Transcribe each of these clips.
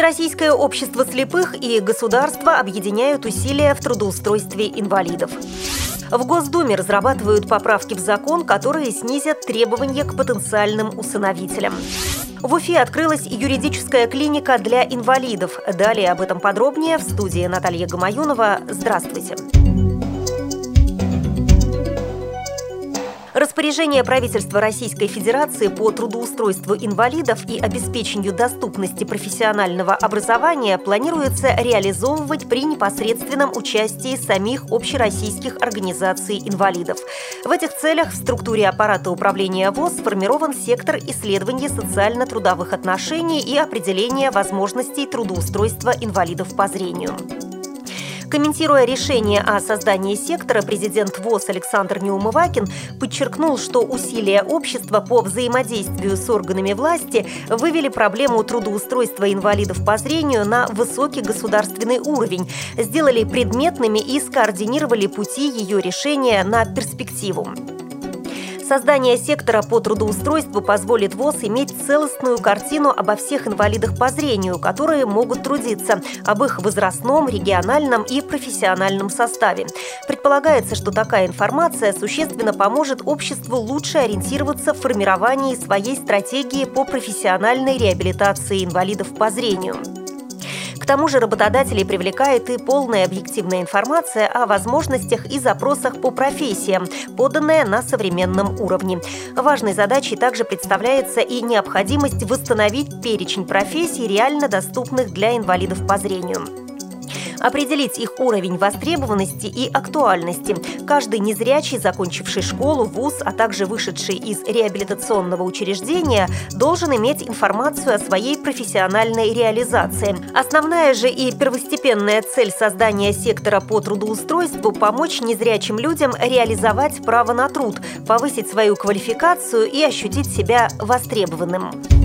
Всероссийское общество слепых и государство объединяют усилия в трудоустройстве инвалидов. В Госдуме разрабатывают поправки в закон, которые снизят требования к потенциальным усыновителям. В Уфе открылась юридическая клиника для инвалидов. Далее об этом подробнее в студии Наталья Гамаюнова. Здравствуйте. Распоряжение правительства Российской Федерации по трудоустройству инвалидов и обеспечению доступности профессионального образования планируется реализовывать при непосредственном участии самих общероссийских организаций инвалидов. В этих целях в структуре аппарата управления ВОЗ сформирован сектор исследования социально-трудовых отношений и определения возможностей трудоустройства инвалидов по зрению. Комментируя решение о создании сектора, президент ВОЗ Александр Неумывакин подчеркнул, что усилия общества по взаимодействию с органами власти вывели проблему трудоустройства инвалидов по зрению на высокий государственный уровень, сделали предметными и скоординировали пути ее решения на перспективу. Создание сектора по трудоустройству позволит ВОЗ иметь целостную картину обо всех инвалидах по зрению, которые могут трудиться, об их возрастном, региональном и профессиональном составе. Предполагается, что такая информация существенно поможет обществу лучше ориентироваться в формировании своей стратегии по профессиональной реабилитации инвалидов по зрению тому же работодателей привлекает и полная объективная информация о возможностях и запросах по профессиям, поданная на современном уровне. Важной задачей также представляется и необходимость восстановить перечень профессий, реально доступных для инвалидов по зрению определить их уровень востребованности и актуальности. Каждый незрячий, закончивший школу, вуз, а также вышедший из реабилитационного учреждения, должен иметь информацию о своей профессиональной реализации. Основная же и первостепенная цель создания сектора по трудоустройству – помочь незрячим людям реализовать право на труд, повысить свою квалификацию и ощутить себя востребованным.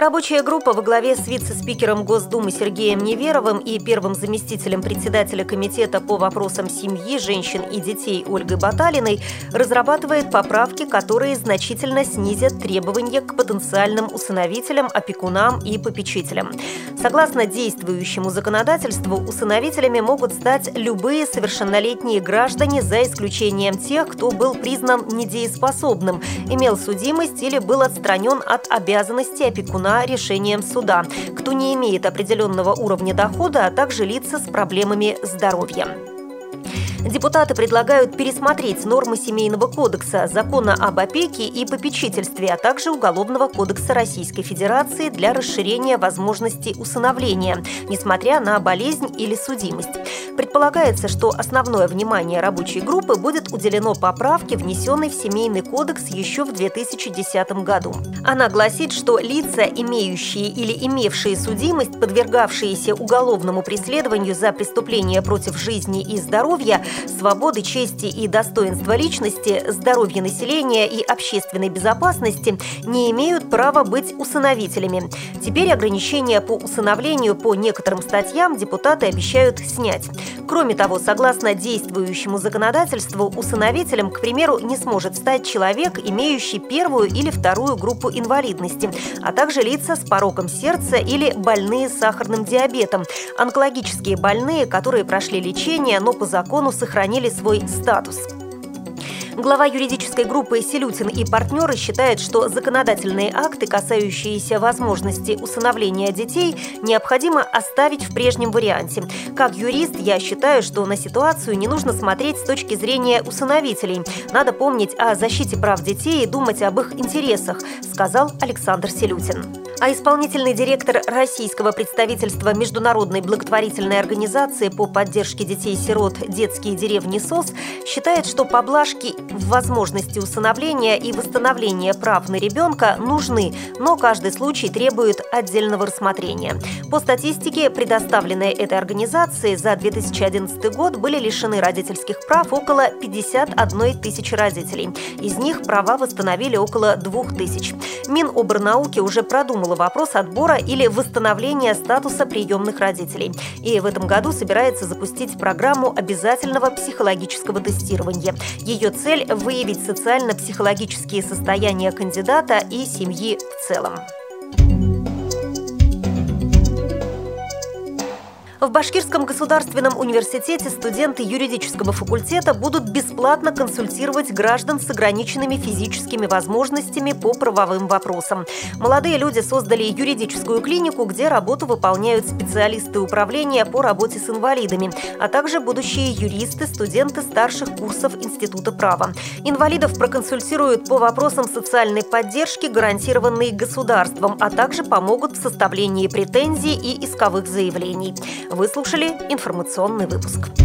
Рабочая группа во главе с вице-спикером Госдумы Сергеем Неверовым и первым заместителем председателя Комитета по вопросам семьи, женщин и детей Ольгой Баталиной разрабатывает поправки, которые значительно снизят требования к потенциальным усыновителям, опекунам и попечителям. Согласно действующему законодательству, усыновителями могут стать любые совершеннолетние граждане, за исключением тех, кто был признан недееспособным, имел судимость или был отстранен от обязанности опекуна решена решением суда, кто не имеет определенного уровня дохода, а также лица с проблемами здоровья. Депутаты предлагают пересмотреть нормы Семейного кодекса, закона об опеке и попечительстве, а также Уголовного кодекса Российской Федерации для расширения возможностей усыновления, несмотря на болезнь или судимость. Предполагается, что основное внимание рабочей группы будет уделено поправке, внесенной в Семейный кодекс еще в 2010 году. Она гласит, что лица, имеющие или имевшие судимость, подвергавшиеся уголовному преследованию за преступления против жизни и здоровья, свободы, чести и достоинства личности, здоровья населения и общественной безопасности не имеют права быть усыновителями. Теперь ограничения по усыновлению по некоторым статьям депутаты обещают снять. Кроме того, согласно действующему законодательству, усыновителем, к примеру, не сможет стать человек, имеющий первую или вторую группу инвалидности, а также лица с пороком сердца или больные с сахарным диабетом, онкологические больные, которые прошли лечение, но по закону сохранили свой статус. Глава юридической группы «Селютин и партнеры» считает, что законодательные акты, касающиеся возможности усыновления детей, необходимо оставить в прежнем варианте. Как юрист, я считаю, что на ситуацию не нужно смотреть с точки зрения усыновителей. Надо помнить о защите прав детей и думать об их интересах, сказал Александр Селютин. А исполнительный директор российского представительства Международной благотворительной организации по поддержке детей-сирот «Детские деревни СОС» считает, что поблажки в возможности усыновления и восстановления прав на ребенка нужны, но каждый случай требует отдельного рассмотрения. По статистике, предоставленной этой организацией за 2011 год были лишены родительских прав около 51 тысячи родителей. Из них права восстановили около 2 тысяч. Миноборнауки уже продумал рассматривала вопрос отбора или восстановления статуса приемных родителей. И в этом году собирается запустить программу обязательного психологического тестирования. Ее цель – выявить социально-психологические состояния кандидата и семьи в целом. В Башкирском государственном университете студенты юридического факультета будут бесплатно консультировать граждан с ограниченными физическими возможностями по правовым вопросам. Молодые люди создали юридическую клинику, где работу выполняют специалисты управления по работе с инвалидами, а также будущие юристы, студенты старших курсов Института права. Инвалидов проконсультируют по вопросам социальной поддержки, гарантированной государством, а также помогут в составлении претензий и исковых заявлений. Вы слушали информационный выпуск.